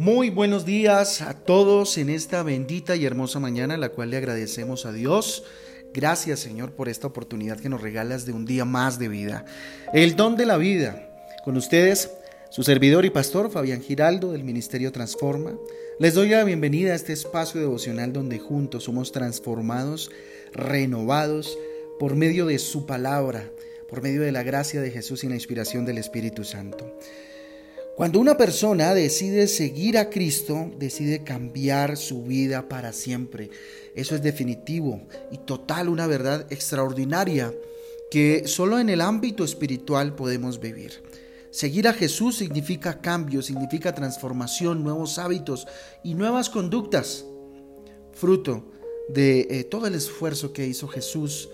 Muy buenos días a todos en esta bendita y hermosa mañana, la cual le agradecemos a Dios. Gracias Señor por esta oportunidad que nos regalas de un día más de vida. El don de la vida. Con ustedes, su servidor y pastor Fabián Giraldo del Ministerio Transforma. Les doy la bienvenida a este espacio devocional donde juntos somos transformados, renovados por medio de su palabra, por medio de la gracia de Jesús y la inspiración del Espíritu Santo. Cuando una persona decide seguir a Cristo, decide cambiar su vida para siempre. Eso es definitivo y total, una verdad extraordinaria que solo en el ámbito espiritual podemos vivir. Seguir a Jesús significa cambio, significa transformación, nuevos hábitos y nuevas conductas, fruto de eh, todo el esfuerzo que hizo Jesús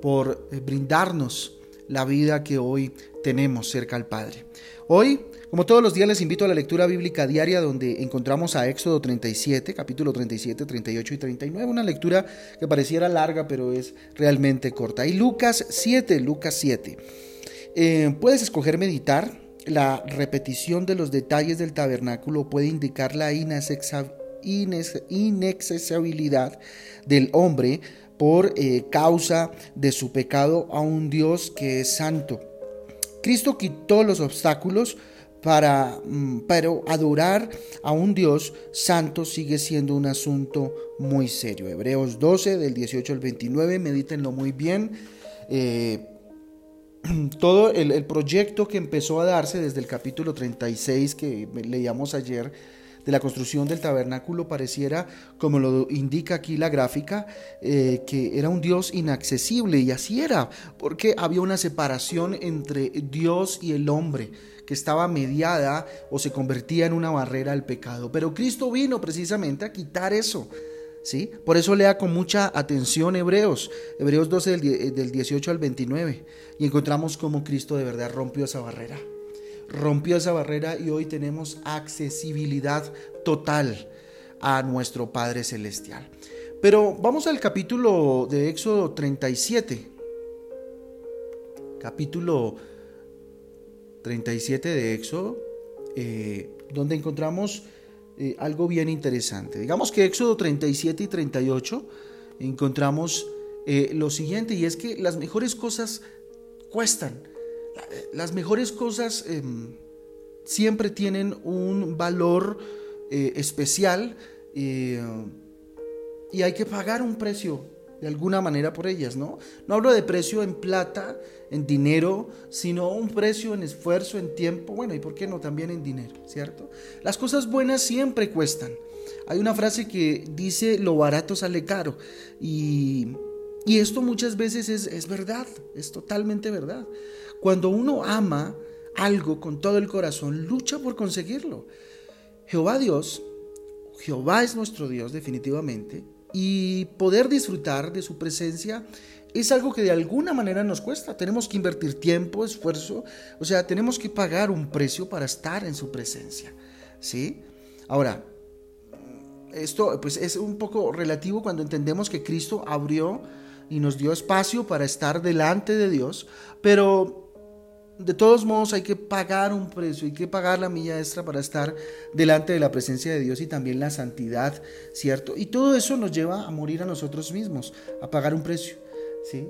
por eh, brindarnos la vida que hoy tenemos cerca al Padre. Hoy como todos los días les invito a la lectura bíblica diaria donde encontramos a Éxodo 37, capítulo 37, 38 y 39, una lectura que pareciera larga pero es realmente corta. Y Lucas 7, Lucas 7. Eh, puedes escoger meditar, la repetición de los detalles del tabernáculo puede indicar la inaccesibilidad del hombre por eh, causa de su pecado a un Dios que es santo. Cristo quitó los obstáculos para, mm, pero adorar a un Dios santo sigue siendo un asunto muy serio. Hebreos 12, del 18 al 29, medítenlo muy bien. Eh, todo el, el, proyecto que empezó a darse desde el capítulo 36 que leíamos ayer, la construcción del tabernáculo pareciera, como lo indica aquí la gráfica, eh, que era un Dios inaccesible y así era, porque había una separación entre Dios y el hombre que estaba mediada o se convertía en una barrera al pecado. Pero Cristo vino precisamente a quitar eso. ¿Sí? Por eso lea con mucha atención Hebreos, Hebreos 12 del, del 18 al 29, y encontramos cómo Cristo de verdad rompió esa barrera rompió esa barrera y hoy tenemos accesibilidad total a nuestro Padre Celestial. Pero vamos al capítulo de Éxodo 37. Capítulo 37 de Éxodo, eh, donde encontramos eh, algo bien interesante. Digamos que Éxodo 37 y 38 encontramos eh, lo siguiente, y es que las mejores cosas cuestan las mejores cosas em, siempre tienen un valor eh, especial eh, y hay que pagar un precio de alguna manera por ellas, ¿no? No hablo de precio en plata, en dinero, sino un precio en esfuerzo, en tiempo, bueno, y por qué no también en dinero, ¿cierto? Las cosas buenas siempre cuestan. Hay una frase que dice lo barato sale caro y, esto muchas veces es, es verdad, es totalmente verdad. Cuando uno ama algo con todo el corazón, lucha por conseguirlo. Jehová Dios, Jehová es nuestro Dios definitivamente, y poder disfrutar de su presencia es algo que de alguna manera nos cuesta. Tenemos que invertir tiempo, esfuerzo, o sea, tenemos que pagar un precio para estar en su presencia. ¿Sí? Ahora, esto pues es un poco relativo cuando entendemos que Cristo abrió y nos dio espacio para estar delante de Dios, pero de todos modos hay que pagar un precio, hay que pagar la milla extra para estar delante de la presencia de Dios y también la santidad, ¿cierto? Y todo eso nos lleva a morir a nosotros mismos, a pagar un precio, ¿sí?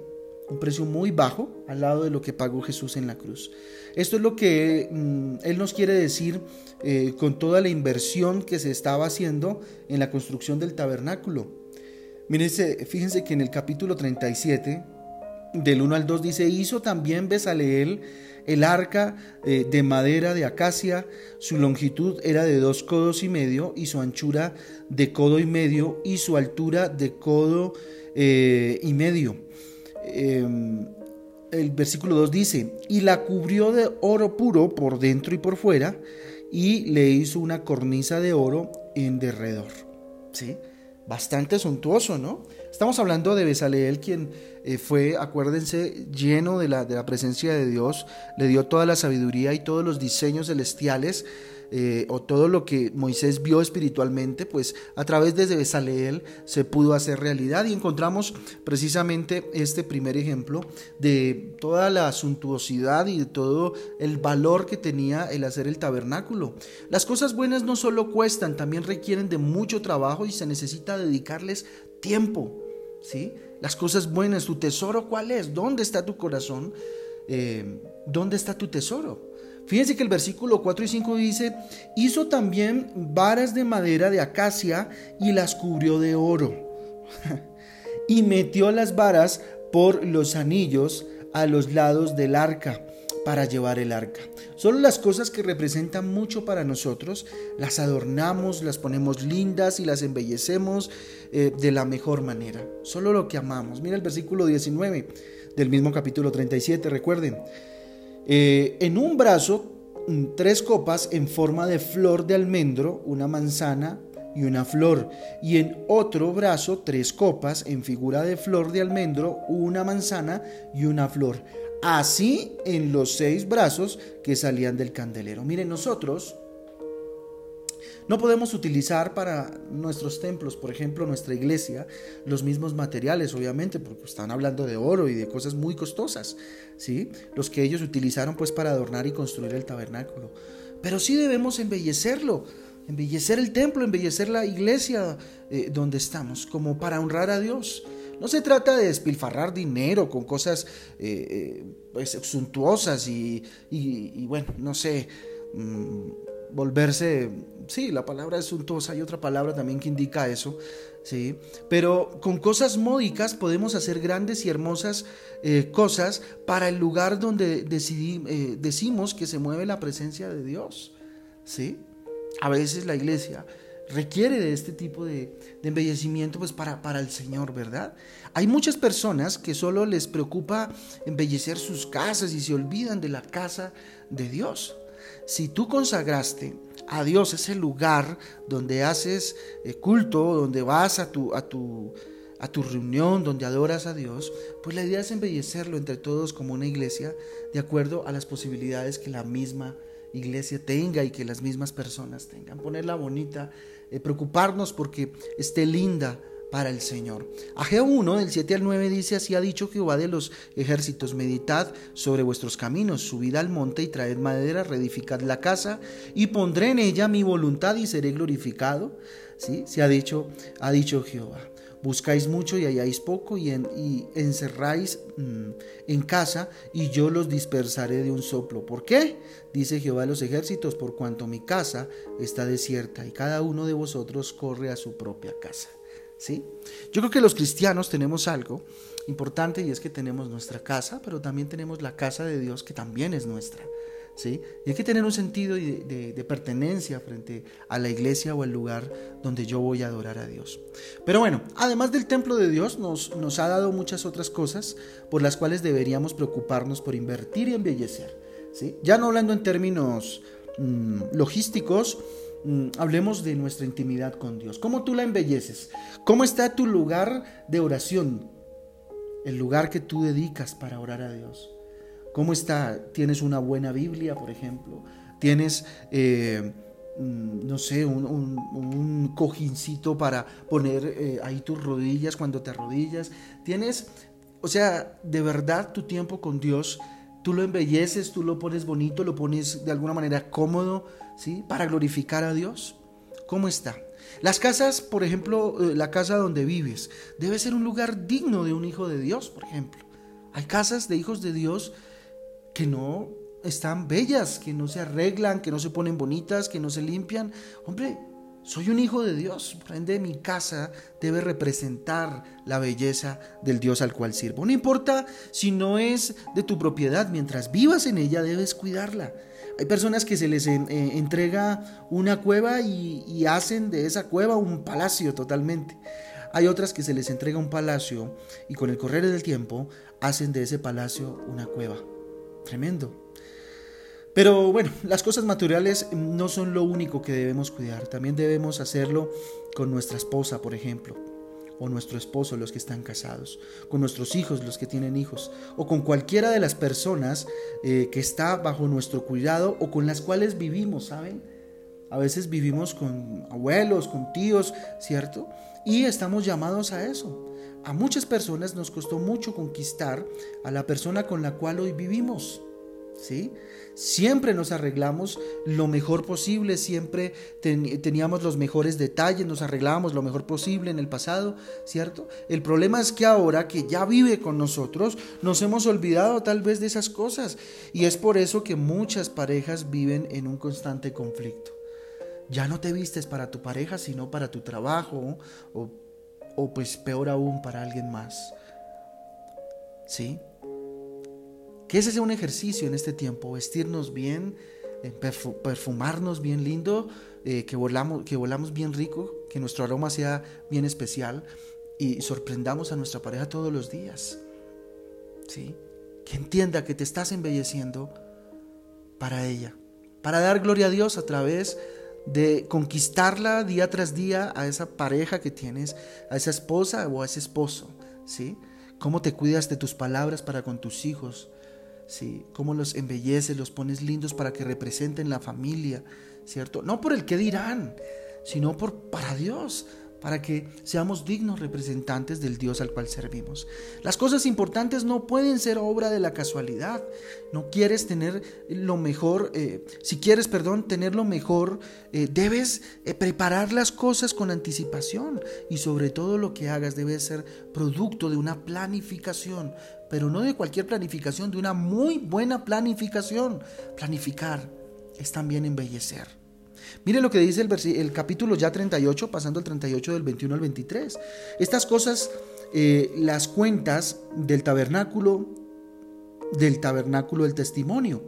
Un precio muy bajo al lado de lo que pagó Jesús en la cruz. Esto es lo que mm, Él nos quiere decir eh, con toda la inversión que se estaba haciendo en la construcción del tabernáculo. Mírense, fíjense que en el capítulo 37, del 1 al 2 dice, hizo también Besaleel el arca eh, de madera de acacia, su longitud era de dos codos y medio y su anchura de codo y medio y su altura de codo eh, y medio. Em, el versículo 2 dice, y la cubrió de oro puro por dentro y por fuera y le hizo una cornisa de oro en derredor. ¿Sí? bastante suntuoso, ¿no? Estamos hablando de Besaleel, quien eh, fue, acuérdense, lleno de la, presencia de Dios, le dio toda la sabiduría y todos los diseños celestiales eh, o todo lo que Moisés vio espiritualmente, pues a través de Besaleel se pudo hacer realidad y encontramos precisamente este primer ejemplo de toda la suntuosidad y de todo el valor que tenía el hacer el tabernáculo. Las cosas buenas no solo cuestan, también requieren de mucho trabajo y se necesita dedicarles tiempo, Las cosas buenas, tu tesoro, ¿cuál es? ¿Dónde está tu corazón? Eh, ¿Dónde está tu tesoro? Fíjense que el versículo 4 y 5 dice, hizo también varas de madera de acacia y las cubrió de oro. y metió las varas por los anillos a los lados del arca para llevar el arca. Solo las cosas que representan mucho para nosotros las adornamos, las ponemos lindas y las embellecemos eh, de la mejor manera. Solo lo que amamos. Mira el versículo 19 del mismo capítulo 37, recuerden. Eh, en un brazo, mm, tres copas en forma de flor de almendro, una manzana y una flor. Y en otro brazo, tres copas en figura de flor de almendro, una manzana y una flor. Así en los seis brazos que salían del candelero. Miren, nosotros no podemos utilizar para nuestros templos, por ejemplo, nuestra iglesia, los mismos materiales, obviamente, porque están hablando de oro y de cosas muy costosas, ¿sí? Los que ellos utilizaron pues para adornar y construir el tabernáculo. Pero sí debemos embellecerlo, embellecer el templo, embellecer la iglesia eh, donde estamos, como para honrar a Dios. No se trata de despilfarrar dinero con cosas eh, eh, pues, suntuosas y, bueno, no sé, mm, volverse, sí, la palabra es suntuosa, hay otra palabra también que indica eso, sí, pero con cosas módicas podemos hacer grandes y hermosas eh, cosas para el lugar donde eh, decimos que se mueve la presencia de Dios, sí. A veces la iglesia requiere de este tipo de, embellecimiento pues para, para, el Señor, ¿verdad? Hay muchas personas que solo les preocupa embellecer sus casas y se olvidan de la casa de Dios. Si tú consagraste a Dios ese lugar donde haces eh, culto, donde vas a tu, a tu, a tu reunión, donde adoras a Dios, pues la idea es embellecerlo entre todos como una iglesia de acuerdo a las posibilidades que la misma iglesia tenga y que las mismas personas tengan. Ponerla bonita, eh, preocuparnos porque esté linda, para el Señor. Ageo 1, del 7 al 9 dice, así ha dicho Jehová de los ejércitos, meditad sobre vuestros caminos, subid al monte y traed madera, reedificad la casa y pondré en ella mi voluntad y seré glorificado. ¿Sí? Se ha dicho, ha dicho Jehová. Buscáis mucho y halláis poco y, encerráis mm, en casa y yo los dispersaré de un soplo. ¿Por qué? Dice Jehová de los ejércitos, por cuanto mi casa está desierta y cada uno de vosotros corre a su propia casa. ¿sí? Yo creo que los cristianos tenemos algo importante y es que tenemos nuestra casa, pero también tenemos la casa de Dios que también es nuestra. ¿Sí? Y hay que tener un sentido de, pertenencia frente a la iglesia o el lugar donde yo voy a adorar a Dios. Pero bueno, además del templo de Dios, nos, nos ha dado muchas otras cosas por las cuales deberíamos preocuparnos por invertir y embellecer. ¿sí? Ya no hablando en términos mm, logísticos, Mm, hablemos de nuestra intimidad con Dios. ¿Cómo tú la embelleces? ¿Cómo está tu lugar de oración? El lugar que tú dedicas para orar a Dios. ¿Cómo está? ¿Tienes una buena Biblia, por ejemplo? ¿Tienes, eh, mm, no sé, un, cojincito para poner eh, ahí tus rodillas cuando te arrodillas? ¿Tienes, o sea, de verdad tu tiempo con Dios? Tú lo embelleces, tú lo pones bonito, lo pones de alguna manera cómodo, ¿sí? Para glorificar a Dios. ¿Cómo está? Las casas, por ejemplo, eh, la casa donde vives, debe ser un lugar digno de un hijo de Dios, por ejemplo. Hay casas de hijos de Dios que no están bellas, que no se arreglan, que no se ponen bonitas, que no se limpian. Hombre, soy un hijo de Dios, por ende mi casa debe representar la belleza del Dios al cual sirvo. No importa si no es de tu propiedad, mientras vivas en ella debes cuidarla. Hay personas que se les eh, entrega una cueva y hacen de esa cueva un palacio totalmente. Hay otras que se les entrega un palacio y con el correr del tiempo hacen de ese palacio una cueva. Tremendo. Pero bueno, las cosas materiales no son lo único que debemos cuidar. También debemos hacerlo con nuestra esposa, por ejemplo, o nuestro esposo, los que están casados, con nuestros hijos, los que tienen hijos, o con cualquiera de las personas eh, que está bajo nuestro cuidado o con las cuales vivimos, ¿saben? a veces vivimos con abuelos, con tíos, ¿cierto? Y estamos llamados a eso. A muchas personas nos costó mucho conquistar a la persona con la cual hoy vivimos. ¿Sí? Siempre nos arreglamos lo mejor posible, siempre teníamos los mejores detalles, nos arreglábamos lo mejor posible en el pasado, ¿cierto? El problema es que ahora que ya vive con nosotros, nos hemos olvidado tal vez de esas cosas y es por eso que muchas parejas viven en un constante conflicto. Ya no te vistes para tu pareja, sino para tu trabajo o, o pues peor aún para alguien más. ¿Sí? Que ese sea un ejercicio en este tiempo, vestirnos bien, eh, perfumarnos bien lindo, eh, que, volamos, que volamos bien rico, que nuestro aroma sea bien especial y sorprendamos a nuestra pareja todos los días. ¿Sí? Que entienda que te estás embelleciendo para ella, para dar gloria a Dios a través de conquistarla día tras día a esa pareja que tienes, a esa esposa o a ese esposo, ¿sí? Cómo te cuidas de tus palabras para con tus hijos, ¿sí? Cómo los embelleces, los pones lindos para que representen la familia, ¿cierto? No por el que dirán, sino por para Dios, para que seamos dignos representantes del Dios al cual servimos. Las cosas importantes no pueden ser obra de la casualidad. No quieres tener lo mejor, eh, si quieres, perdón, tener lo mejor, eh, debes eh, preparar las cosas con anticipación y sobre todo lo que hagas debe ser producto de una planificación, pero no de cualquier planificación, de una muy buena planificación. Planificar es también embellecer. Mire lo que dice el, el, capítulo ya 38, pasando al 38 del 21 al 23. Estas cosas, eh, las cuentas del tabernáculo, del tabernáculo del testimonio,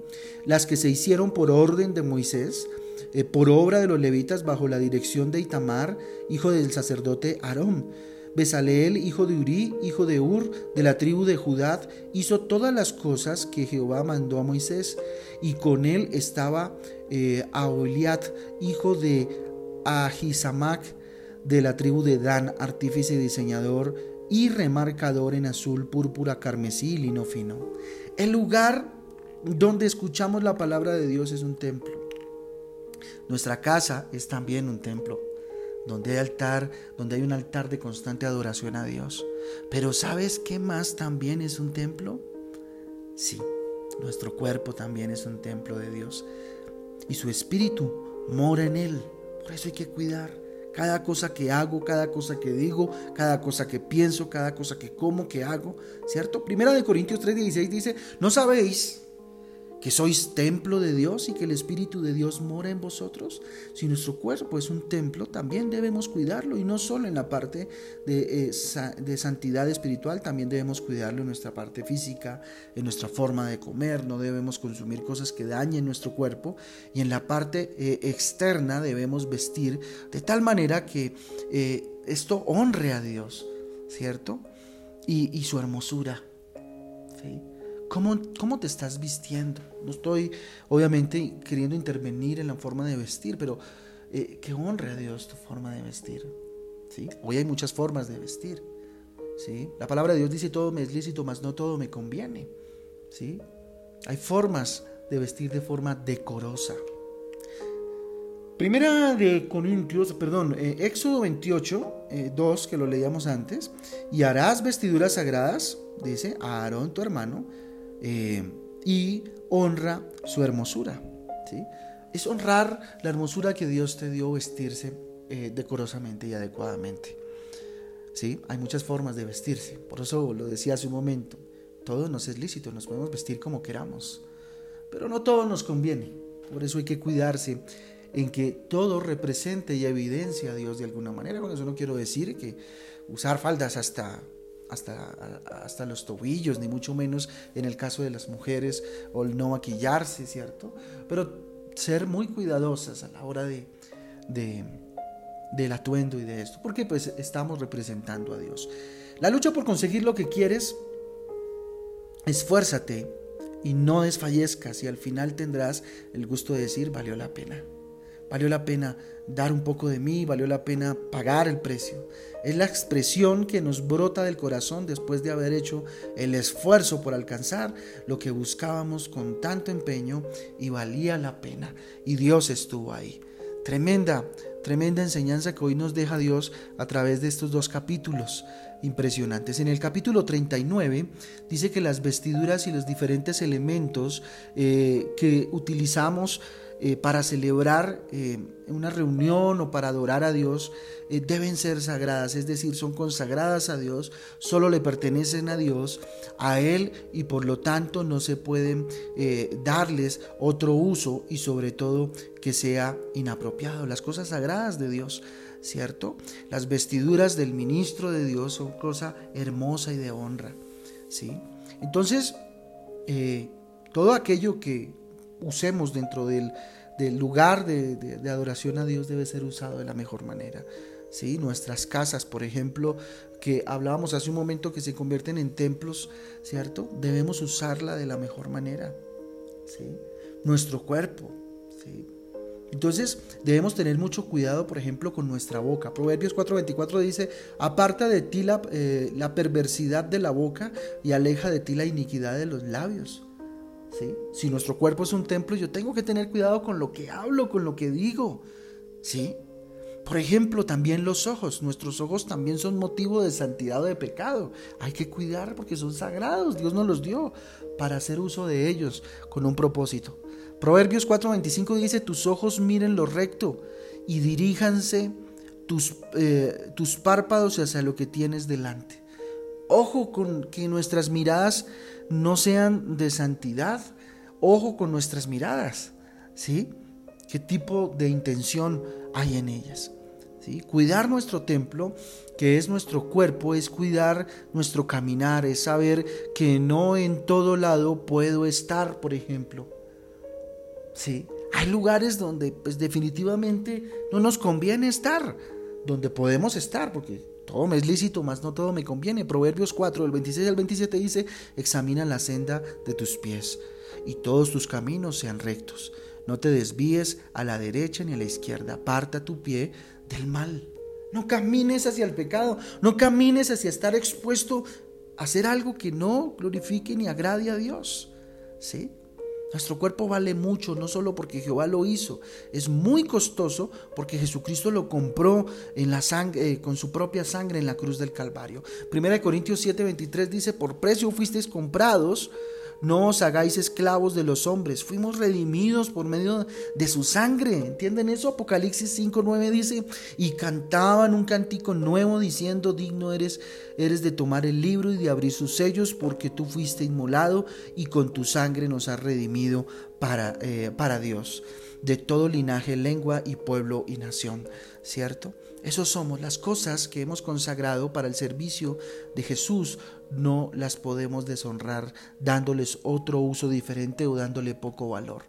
las que se hicieron por orden de Moisés, eh, por obra de los levitas bajo la dirección de Itamar, hijo del sacerdote Aarón Besaleel, hijo de Uri, hijo de Ur, de la tribu de Judá, hizo todas las cosas que Jehová mandó a Moisés, y con él estaba eh, hijo de Ahisamac, de la tribu de Dan, artífice y diseñador, y remarcador en azul, púrpura, carmesí y lino fino. El lugar donde escuchamos la palabra de Dios es un templo. Nuestra casa es también un templo donde hay altar, donde hay un altar de constante adoración a Dios. Pero ¿sabes qué más también es un templo? Sí, nuestro cuerpo también es un templo de Dios. Y su espíritu mora en él. Por eso hay que cuidar cada cosa que hago, cada cosa que digo, cada cosa que pienso, cada cosa que como, que hago, ¿cierto? Primera de Corintios 3:16 dice, "¿No sabéis que sois templo de Dios y que el Espíritu de Dios mora en vosotros. Si nuestro cuerpo es un templo, también debemos cuidarlo y no solo en la parte de, eh, de, santidad espiritual, también debemos cuidarlo en nuestra parte física, en nuestra forma de comer, no debemos consumir cosas que dañen nuestro cuerpo y en la parte eh, externa debemos vestir de tal manera que eh, esto honre a Dios, ¿cierto? Y, y su hermosura. ¿sí? ¿Cómo, te estás vistiendo? No estoy, obviamente, queriendo intervenir en la forma de vestir, pero eh, que honre a Dios tu forma de vestir. Hoy hay muchas formas de vestir. La palabra de Dios dice todo me es lícito, mas no todo me conviene. Hay formas de vestir de forma decorosa. Primera de Corintios, perdón, eh, Éxodo 28, 2, eh, que lo leíamos antes, y harás vestiduras sagradas, dice, a Aarón tu hermano, eh, y honra su hermosura. ¿sí? Es honrar la hermosura que Dios te dio vestirse eh, decorosamente y adecuadamente. ¿sí? Hay muchas formas de vestirse, por eso lo decía hace un momento, todo nos es lícito, nos podemos vestir como queramos, pero no todo nos conviene, por eso hay que cuidarse en que todo represente y evidencia a Dios de alguna manera. Con eso no quiero decir que usar faldas hasta hasta, hasta los tobillos, ni mucho menos en el caso de las mujeres, o el no maquillarse, ¿cierto? Pero ser muy cuidadosas a la hora de, de, del atuendo y de esto, porque pues estamos representando a Dios. La lucha por conseguir lo que quieres, esfuérzate y no desfallezcas y al final tendrás el gusto de decir, valió la pena. Valió la pena dar un poco de mí, valió la pena pagar el precio. Es la expresión que nos brota del corazón después de haber hecho el esfuerzo por alcanzar lo que buscábamos con tanto empeño y valía la pena. Y Dios estuvo ahí. Tremenda, tremenda enseñanza que hoy nos deja Dios a través de estos dos capítulos impresionantes. En el capítulo 39 dice que las vestiduras y los diferentes elementos eh, que utilizamos eh, para celebrar eh, una reunión o para adorar a Dios deben ser sagradas, es decir, son consagradas a Dios, solo le pertenecen a Dios, a Él y por lo tanto no se pueden darles otro uso y sobre todo que sea inapropiado. Las cosas sagradas de Dios ¿cierto? Las vestiduras del ministro de Dios son cosa hermosa y de honra, ¿sí? Entonces, eh, todo aquello que usemos dentro del, lugar de, adoración a Dios debe ser usado de la mejor manera. ¿sí? Nuestras casas, por ejemplo, que hablábamos hace un momento que se convierten en templos, ¿cierto? Debemos usarla de la mejor manera. ¿sí? Nuestro cuerpo, ¿sí? Entonces debemos tener mucho cuidado, por ejemplo, con nuestra boca. Proverbios 4:24 dice, aparta de ti eh, la, perversidad de la boca y aleja de ti la iniquidad de los labios. Si nuestro cuerpo es un templo, yo tengo que tener cuidado con lo que hablo, con lo que digo. ¿Sí? Por ejemplo, también los ojos. Nuestros ojos también son motivo de santidad o de pecado. Hay que cuidar porque son sagrados. Dios nos los dio para hacer uso de ellos con un propósito. Proverbios 4:25 dice, tus ojos miren lo recto y diríjanse tus, eh, tus párpados hacia lo que tienes delante. Ojo con que nuestras miradas no sean de santidad. Ojo con nuestras miradas. ¿Sí? ¿Qué tipo de intención hay en ellas? ¿Sí? Cuidar nuestro templo, que es nuestro cuerpo, es cuidar nuestro caminar, es saber que no en todo lado puedo estar, por ejemplo. ¿sí? Hay lugares donde pues definitivamente no nos conviene estar, donde podemos estar, porque me es lícito, más no todo me conviene. Proverbios 4, del 26 al 27 dice, examina la senda de tus pies y todos tus caminos sean rectos. No te desvíes a la derecha ni a la izquierda, aparta tu pie del mal. No camines hacia el pecado, no camines hacia estar expuesto a hacer algo que no glorifique ni agrade a Dios. ¿Sí? Nuestro cuerpo vale mucho, no solo porque Jehová lo hizo, es muy costoso porque Jesucristo lo compró en la sangre, eh, con su propia sangre en la cruz del Calvario. Primera de Corintios 7:23 dice, por precio fuisteis comprados, no os hagáis esclavos de los hombres, fuimos redimidos por medio de su sangre. ¿Entienden eso? Apocalipsis 5.9 dice, y cantaban un cántico nuevo diciendo, digno eres, eres de tomar el libro y de abrir sus sellos, porque tú fuiste inmolado y con tu sangre nos has redimido para, eh, para Dios, de todo linaje, lengua y pueblo y nación. ¿Cierto? Esos somos las cosas que hemos consagrado para el servicio de Jesús. No las podemos deshonrar dándoles otro uso diferente o dándole poco valor.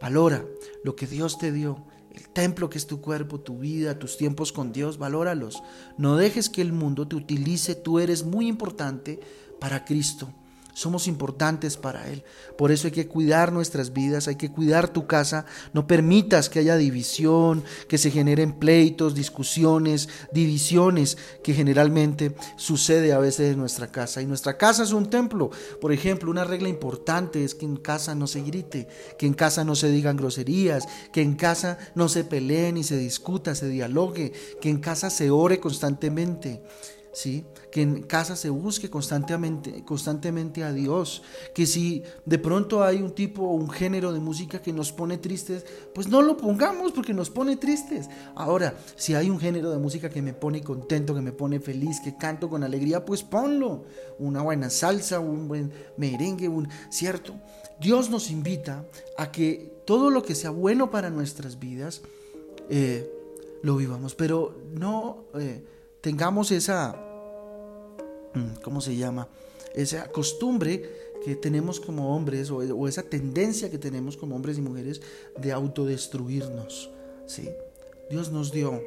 Valora lo que Dios te dio, el templo que es tu cuerpo, tu vida, tus tiempos con Dios, valóralos. No dejes que el mundo te utilice, tú eres muy importante para Cristo. Somos importantes para Él. Por eso hay que cuidar nuestras vidas, hay que cuidar tu casa. No permitas que haya división, que se generen pleitos, discusiones, divisiones, que generalmente sucede a veces en nuestra casa. Y nuestra casa es un templo. Por ejemplo, una regla importante es que en casa no se grite, que en casa no se digan groserías, que en casa no se peleen y se discuta, se dialogue, que en casa se ore constantemente. Que en casa se busque constantemente, constantemente a Dios, que si de pronto hay un tipo o un género de música que nos pone tristes, pues no lo pongamos porque nos pone tristes. Ahora, si hay un género de música que me pone contento, que me pone feliz, que canto con alegría, pues ponlo. Una buena salsa, un buen merengue, un cierto. Dios nos invita a que todo lo que sea bueno para nuestras vidas, eh, lo vivamos, pero no eh, tengamos esa Mm, ¿cómo se llama? Esa costumbre que tenemos como hombres o, esa tendencia que tenemos como hombres y mujeres de autodestruirnos. ¿sí? Dios nos dio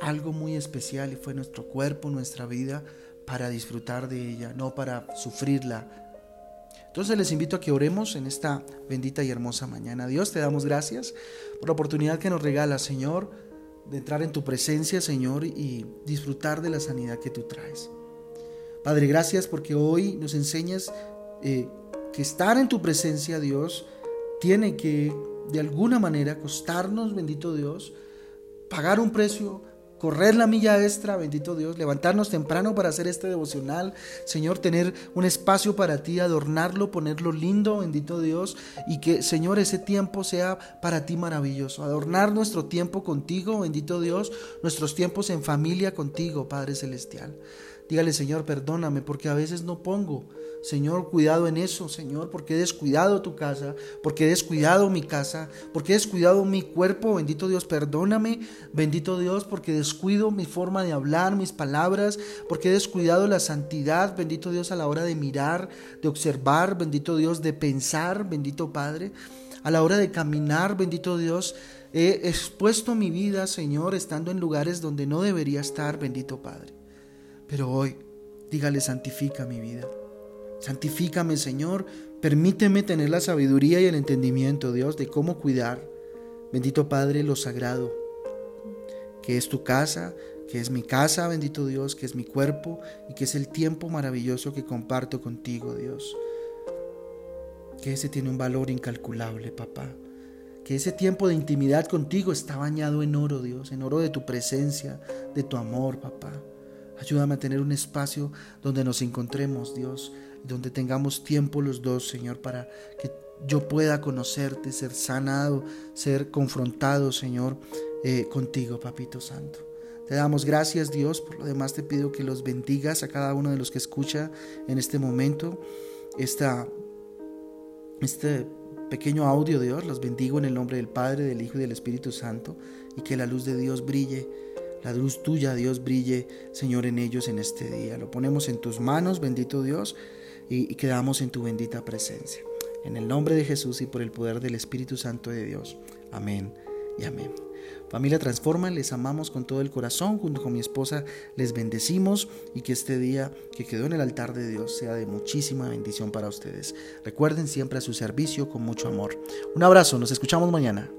algo muy especial y fue nuestro cuerpo, nuestra vida, para disfrutar de ella, no para sufrirla. Entonces les invito a que oremos en esta bendita y hermosa mañana. Dios, te damos gracias por la oportunidad que nos regala, Señor, de entrar en tu presencia, Señor, y disfrutar de la sanidad que tú traes. Padre, gracias porque hoy nos enseñas eh, que estar en tu presencia, Dios, tiene que de alguna manera costarnos, bendito Dios, pagar un precio correr la milla extra, bendito Dios, levantarnos temprano para hacer este devocional, Señor, tener un espacio para ti, adornarlo, ponerlo lindo, bendito Dios, y que, Señor, ese tiempo sea para ti maravilloso, adornar nuestro tiempo contigo, bendito Dios, nuestros tiempos en familia contigo, Padre Celestial. Dígale, Señor, perdóname porque a veces no pongo. Señor, cuidado en eso, Señor, porque he descuidado tu casa, porque he descuidado mi casa, porque he descuidado mi cuerpo. Bendito Dios, perdóname, bendito Dios, porque descuido mi forma de hablar, mis palabras, porque he descuidado la santidad, bendito Dios, a la hora de mirar, de observar, bendito Dios, de pensar, bendito Padre, a la hora de caminar, bendito Dios. He expuesto mi vida, Señor, estando en lugares donde no debería estar, bendito Padre. Pero hoy, dígale, santifica mi vida. Santifícame, Señor. Permíteme tener la sabiduría y el entendimiento, Dios, de cómo cuidar. Bendito Padre, lo sagrado, que es tu casa, que es mi casa, bendito Dios, que es mi cuerpo y que es el tiempo maravilloso que comparto contigo, Dios. Que ese tiene un valor incalculable, papá. Que ese tiempo de intimidad contigo está bañado en oro, Dios, en oro de tu presencia, de tu amor, papá. Ayúdame a tener un espacio donde nos encontremos, Dios, donde tengamos tiempo los dos, Señor, para que yo pueda conocerte, ser sanado, ser confrontado, Señor, eh, contigo, Papito Santo. Te damos gracias, Dios. Por lo demás te pido que los bendigas a cada uno de los que escucha en este momento esta, este pequeño audio, Dios. Los bendigo en el nombre del Padre, del Hijo y del Espíritu Santo. Y que la luz de Dios brille la luz tuya, Dios, brille, Señor, en ellos en este día. Lo ponemos en tus manos, bendito Dios, y, quedamos en tu bendita presencia. En el nombre de Jesús y por el poder del Espíritu Santo de Dios. Amén y amén. Familia Transforma, les amamos con todo el corazón, junto con mi esposa les bendecimos y que este día que quedó en el altar de Dios sea de muchísima bendición para ustedes. Recuerden siempre a su servicio con mucho amor. Un abrazo, nos escuchamos mañana.